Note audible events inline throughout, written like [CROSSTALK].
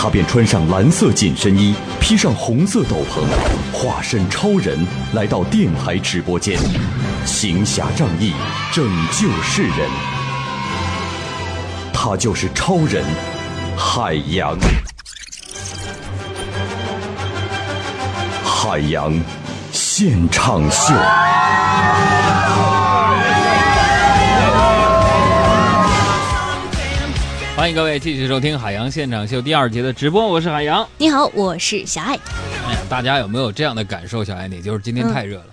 他便穿上蓝色紧身衣，披上红色斗篷，化身超人来到电台直播间，行侠仗义，拯救世人。他就是超人海洋，海洋现场秀。欢迎各位继续收听《海洋现场秀》第二节的直播，我是海洋。你好，我是小爱。哎呀，大家有没有这样的感受？小爱，你就是今天太热了，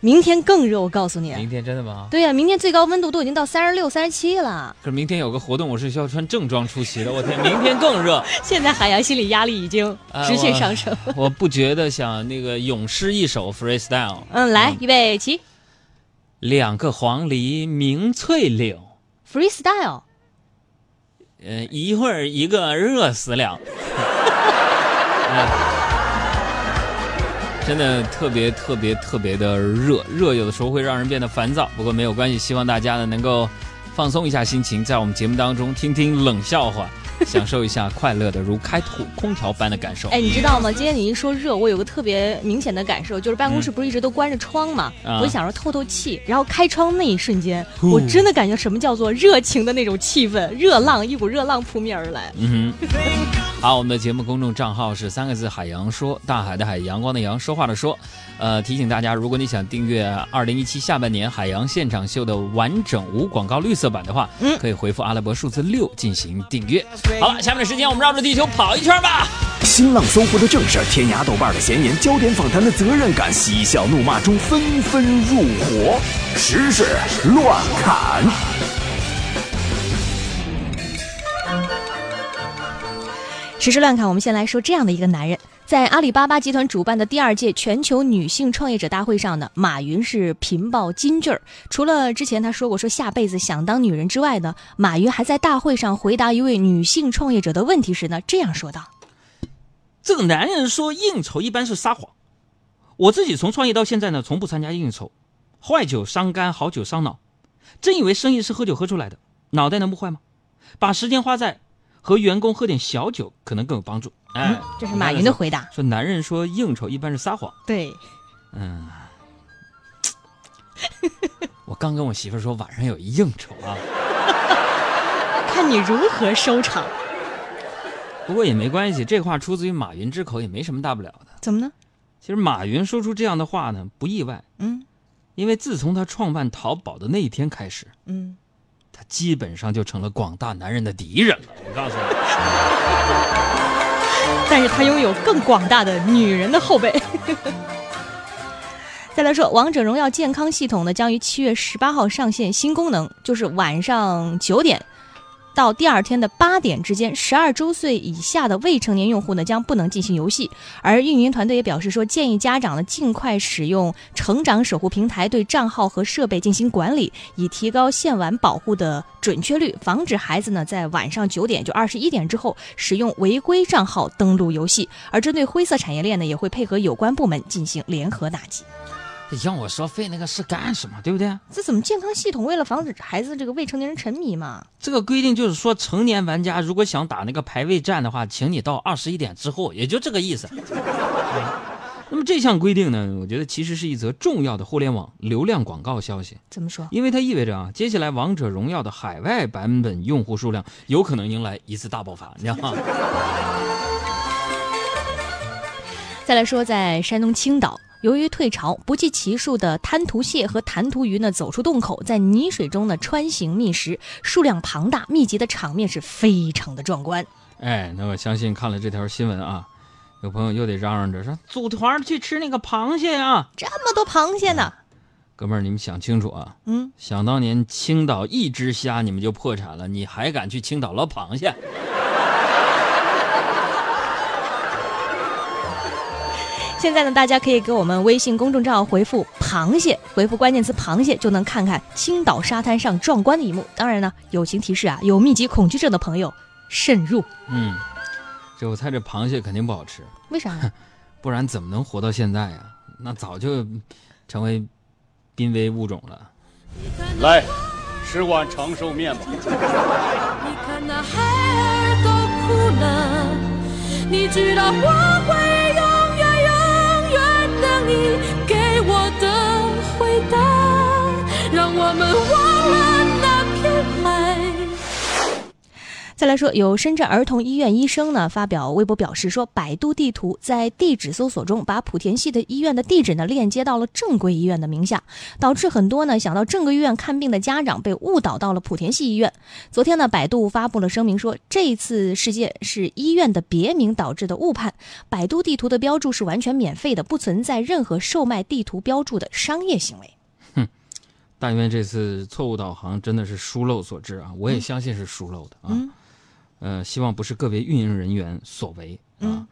明天更热，我告诉你。明天真的吗？对呀、明天最高温度都已经到三十六、三十七了。可是明天有个活动，我是需要穿正装出席的。我天，明天更热，[LAUGHS] 现在海洋心理压力已经哎直线上升。我 [LAUGHS] 不觉得想那个咏诗一首 freestyle。嗯，来，预备起两个黄鹂鸣翠柳，，freestyle。呃，一会儿一个热死了。[LAUGHS] 真的特别特别特别的热，热有的时候会让人变得烦躁，不过没有关系，希望大家呢能够放松一下心情，在我们节目当中听听冷笑话，[LAUGHS] 享受一下快乐的如开土空调般的感受。哎，你知道吗？今天你一说热，我有个特别明显的感受，就是办公室不是一直都关着窗嘛，啊我就想着透透气，然后开窗那一瞬间，我真的感觉什么叫做热情的那种气氛，热浪一股热浪扑面而来。嗯哼，好，我们的节目公众账号是三个字“海洋说”，大海的海，阳光的阳，说话的说。呃，提醒大家，如果你想订阅二零一七下半年海洋现场秀的完整无广告绿色版的话，嗯可以回复阿拉伯数字六进行订阅。好了，下面的时间我们绕着地球跑一圈吧。新浪搜狐的正事儿，天涯豆瓣的闲言，焦点访谈的责任感，嬉笑怒骂中纷纷入伙，时事乱砍。时事乱砍，我们先来说这样的一个男人，在阿里巴巴集团主办的第二届全球女性创业者大会上呢，马云是频爆金句儿。除了之前他说过说下辈子想当女人之外呢，马云还在大会上回答一位女性创业者的问题时呢，这样说道这个男人说应酬一般是撒谎，我自己从创业到现在呢，从不参加应酬，坏酒伤肝，好酒伤脑。真以为生意是喝酒喝出来的，脑袋能不坏吗？把时间花在和员工喝点小酒，可能更有帮助。哎，嗯这是马云的回答。说男人说应酬一般是撒谎，对，嗯，[LAUGHS] 我刚跟我媳妇儿说晚上有一应酬啊，看你如何收场。不过也没关系，这话出自于马云之口，也没什么大不了的。怎么呢？其实马云说出这样的话呢，不意外，嗯因为自从他创办淘宝的那一天开始，嗯，他基本上就成了广大男人的敌人了。我告诉你，[LAUGHS] 但是他拥有更广大的女人的后背。再来说，《王者荣耀》健康系统呢将于七月十八号上线新功能，就是晚上九点到第二天的八点之间，十二周岁以下的未成年用户呢将不能进行游戏。而运营团队也表示说，建议家长呢尽快使用成长守护平台对账号和设备进行管理，以提高限玩保护的准确率，防止孩子呢在晚上九点就二十一点之后使用违规账号登录游戏。而针对灰色产业链呢，也会配合有关部门进行联合打击。让我说费那个事干什么？对不对？这怎么健康系统为了防止孩子这个未成年人沉迷嘛？这个规定就是说，成年玩家如果想打那个排位战的话，请你到二十一点之后，也就这个意思。[LAUGHS] 那么这项规定呢，我觉得其实是一则重要的互联网流量广告消息，怎么说？因为它意味着啊，接下来王者荣耀的海外版本用户数量有可能迎来一次大爆发，你知道吗？[LAUGHS] 再来说，在山东青岛，由于退潮，不计其数的滩涂蟹和弹涂鱼呢走出洞口，在泥水中呢穿行觅食，数量庞大，密集的场面是非常的壮观。哎，那我相信看了这条新闻啊，有朋友又得嚷嚷着说组团去吃那个螃蟹啊、这么多螃蟹呢，哥们儿，你们想清楚啊！嗯，想当年青岛一只虾你们就破产了，你还敢去青岛捞螃蟹？现在呢，大家可以给我们微信公众号回复“螃蟹”，回复关键词“螃蟹”就能看看青岛沙滩上壮观的一幕。当然呢，友情提示啊，有密集恐惧症的朋友慎入。嗯，这我猜这螃蟹肯定不好吃，为啥？不然怎么能活到现在呀？那早就成为濒危物种了。来，吃碗长寿面吧。你看那孩儿都哭了，你知道我会你给我的回答，让我们忘再来说，有深圳儿童医院医生呢发表微博表示说，百度地图在地址搜索中把莆田系的医院的地址呢链接到了正规医院的名下，导致很多呢想到正规医院看病的家长被误导到了莆田系医院。昨天呢，百度发布了声明说，这次事件是医院的别名导致的误判，百度地图的标注是完全免费的，不存在任何售卖地图标注的商业行为。但愿这次错误导航真的是疏漏所致啊！我也相信是疏漏的啊。嗯呃，希望不是个别运营人员所为啊，嗯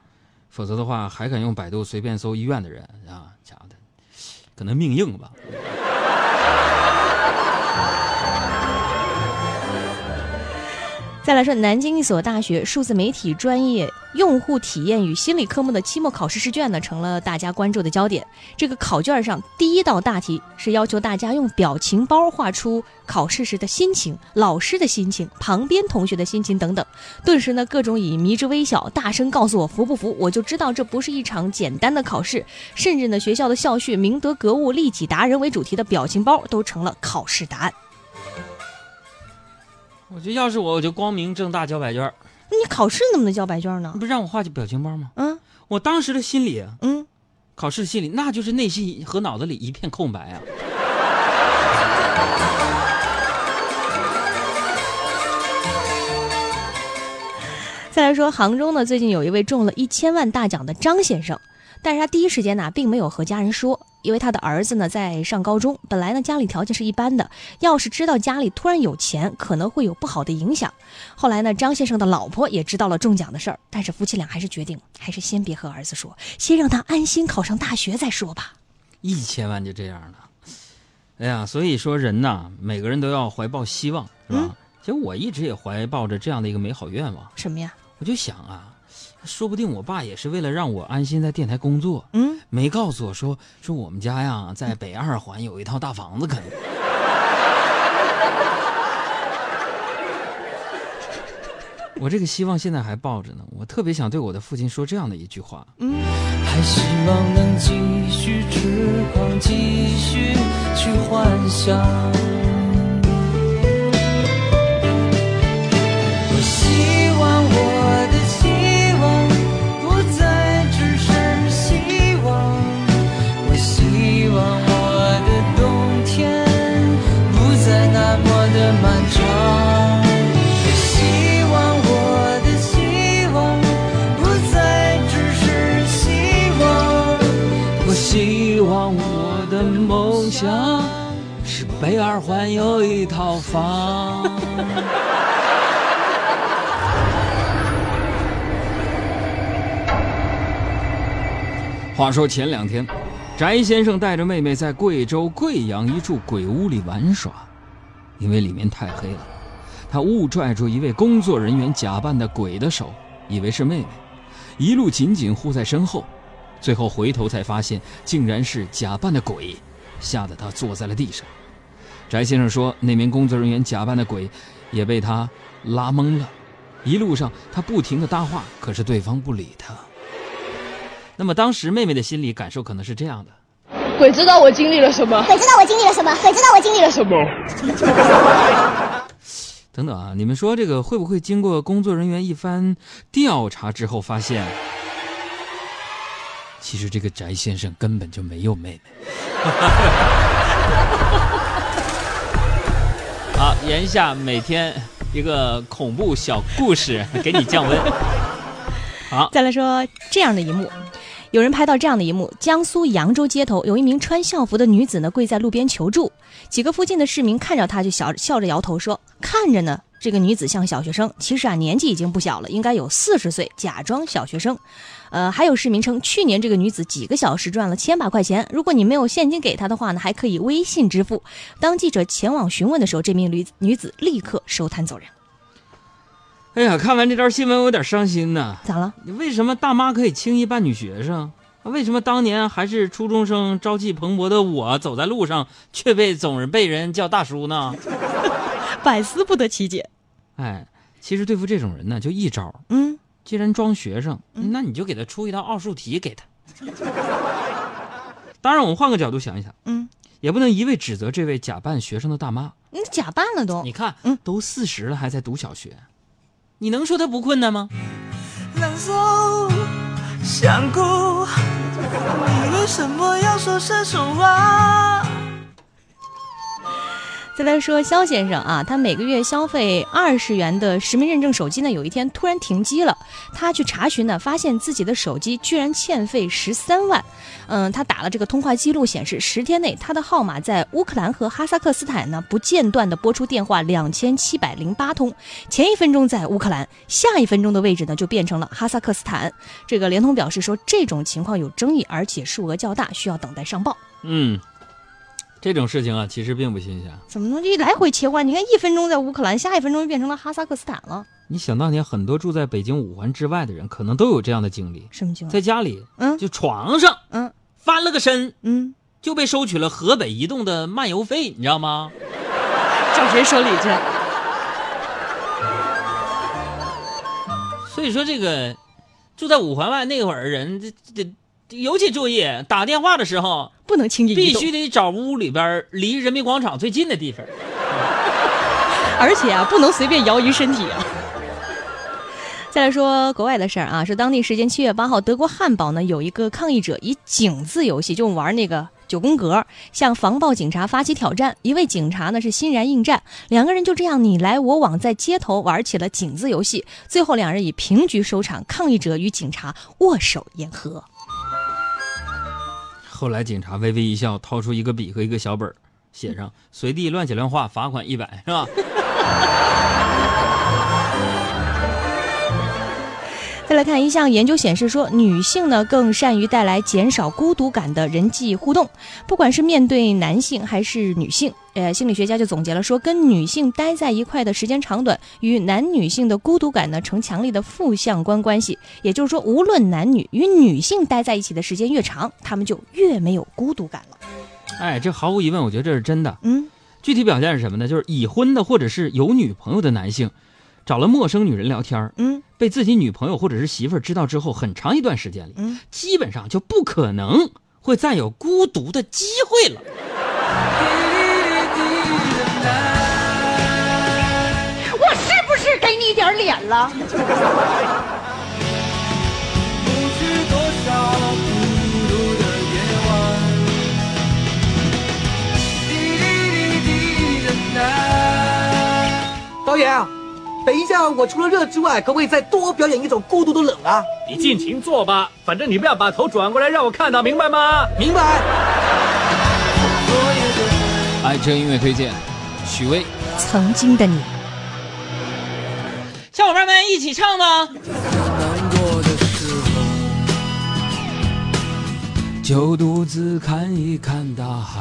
否则的话还敢用百度随便搜医院的人啊，假的。可能命硬吧。再来说，南京一所大学数字媒体专业用户体验与心理科目的期末考试试卷呢，成了大家关注的焦点。这个考卷上第一道大题是要求大家用表情包画出考试时的心情、老师的心情、旁边同学的心情等等。顿时呢，各种以迷之微笑、大声告诉我服不服，我就知道这不是一场简单的考试。甚至呢，学校的校训“明德格物、利己达人”为主题的表情包都成了考试答案。我觉得要是我，我就光明正大交白卷儿你考试怎么能交白卷呢你？不是让我画表情包吗？嗯我当时的心里，嗯。考试的心里，那就是内心和脑子里一片空白啊。再来说，杭州呢，最近有一位中了一千万大奖的张先生，但是他第一时间呢，并没有和家人说，因为他的儿子呢在上高中，本来呢家里条件是一般的，要是知道家里突然有钱，可能会有不好的影响。后来呢，张先生的老婆也知道了中奖的事儿，但是夫妻俩还是决定，还是先别和儿子说，先让他安心考上大学再说吧。一千万就这样了，哎呀，所以说人呐，每个人都要怀抱希望，是吧？嗯其实我一直也怀抱着这样的一个美好愿望，什么呀？我就想啊，说不定我爸也是为了让我安心在电台工作，嗯，没告诉我说说我们家呀在北二环有一套大房子啃。[LAUGHS] 我这个希望现在还抱着呢，我特别想对我的父亲说这样的一句话：嗯还希望能继续痴狂，继续去幻想。梦想是北二环有一套房。[LAUGHS] 话说前两天，翟先生带着妹妹在贵州贵阳一处鬼屋里玩耍，因为里面太黑了，他误拽住一位工作人员假扮的鬼的手，以为是妹妹，一路紧紧护在身后，最后回头才发现竟然是假扮的鬼，吓得他坐在了地上。翟先生说，那名工作人员假扮的鬼也被他拉懵了，一路上他不停的搭话，可是对方不理他。那么当时妹妹的心理感受可能是这样的：鬼知道我经历了什么，鬼知道我经历了什么，鬼知道我经历了什么。[LAUGHS] 等等啊，你们说这个会不会经过工作人员一番调查之后，发现其实这个翟先生根本就没有妹妹？[LAUGHS] 好，言下每天一个恐怖小故事给你降温。[LAUGHS] 好，再来说这样的一幕。有人拍到这样的一幕：江苏扬州街头有一名穿校服的女子呢，跪在路边求助。几个附近的市民看着她，就笑笑着摇头说：“看着呢，这个女子像小学生，其实啊年纪已经不小了，应该有四十岁，假装小学生。呃，还有市民称，去年这个女子几个小时赚了千把块钱，如果你没有现金给她的话呢，还可以微信支付。当记者前往询问的时候，这名女女子立刻收摊走人。哎呀，看完这条新闻，我有点伤心呢。咋了？你为什么大妈可以轻易扮女学生？为什么当年还是初中生、朝气蓬勃的我，走在路上却被总是被人叫大叔呢？[LAUGHS] 百思不得其解。哎，其实对付这种人呢，就一招。嗯，既然装学生，那你就给他出一道奥数题给他。当然，我们换个角度想一想，嗯，也不能一味指责这位假扮学生的大妈。你假扮了都，你看，嗯，都四十了还在读小学，你能说他不困难吗？难受，想哭，你为什么要说这种话？再来说肖先生啊，他每个月消费二十元的实名认证手机呢，有一天突然停机了。他去查询呢，发现自己的手机居然欠费十三万。嗯，他打了这个通话记录，显示十天内他的号码在乌克兰和哈萨克斯坦呢不间断的拨出电话两千七百零八通，前一分钟在乌克兰，下一分钟的位置呢就变成了哈萨克斯坦。这个联通表示说，这种情况有争议，而且数额较大，需要等待上报。嗯，这种事情啊，其实并不新鲜。怎么能这来回切换？你看，一分钟在乌克兰，下一分钟就变成了哈萨克斯坦了。你想当年，很多住在北京五环之外的人，可能都有这样的经历。什么情况？在家里，嗯，就床上，嗯，翻了个身，嗯，就被收取了河北移动的漫游费，你知道吗？[LAUGHS] 找谁说理去？所以说，这个住在五环外那会儿人，这这这尤其注意，打电话的时候不能轻易必须得找屋里边离人民广场最近的地方。[LAUGHS] 而且啊，不能随便摇移身体啊。[LAUGHS] 再来说国外的事儿啊，是当地时间七月八号，德国汉堡呢有一个抗议者以井字游戏，就玩那个九宫格，向防暴警察发起挑战。一位警察呢是欣然应战，两个人就这样你来我往，在街头玩起了井字游戏。最后两人以平局收场，抗议者与警察握手言和。后来警察微微一笑，掏出一个笔和一个小本儿，写上“ [LAUGHS] 随地乱写乱画，罚款一百”，是吧？来看一项研究显示说，女性呢更善于带来减少孤独感的人际互动，不管是面对男性还是女性。呃，心理学家就总结了说，跟女性待在一块的时间长短，与男女性的孤独感呢成强烈的负相关关系。也就是说，无论男女，与女性待在一起的时间越长，他们就越没有孤独感了。哎，这毫无疑问，我觉得这是真的。嗯，具体表现是什么呢？就是已婚的或者是有女朋友的男性，找了陌生女人聊天儿，嗯，被自己女朋友或者是媳妇儿知道之后，很长一段时间里，嗯，基本上就不可能会再有孤独的机会了。[LAUGHS] 我是不是给你点脸了？等一下，我除了热之外，可不可以再多表演一种孤独的冷啊？你尽情做吧，反正你不要把头转过来让我看到，明白吗？明白。爱车音乐推荐，许巍。曾经的你，小伙伴们一起唱吗？难过的时候，就独自看一看大海，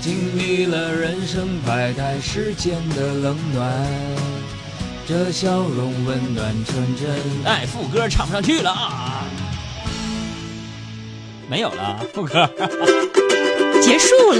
经历了人生百态，世间的冷暖，这笑容温暖纯真。哎，副歌唱不上去了啊，没有了，副歌。结束了。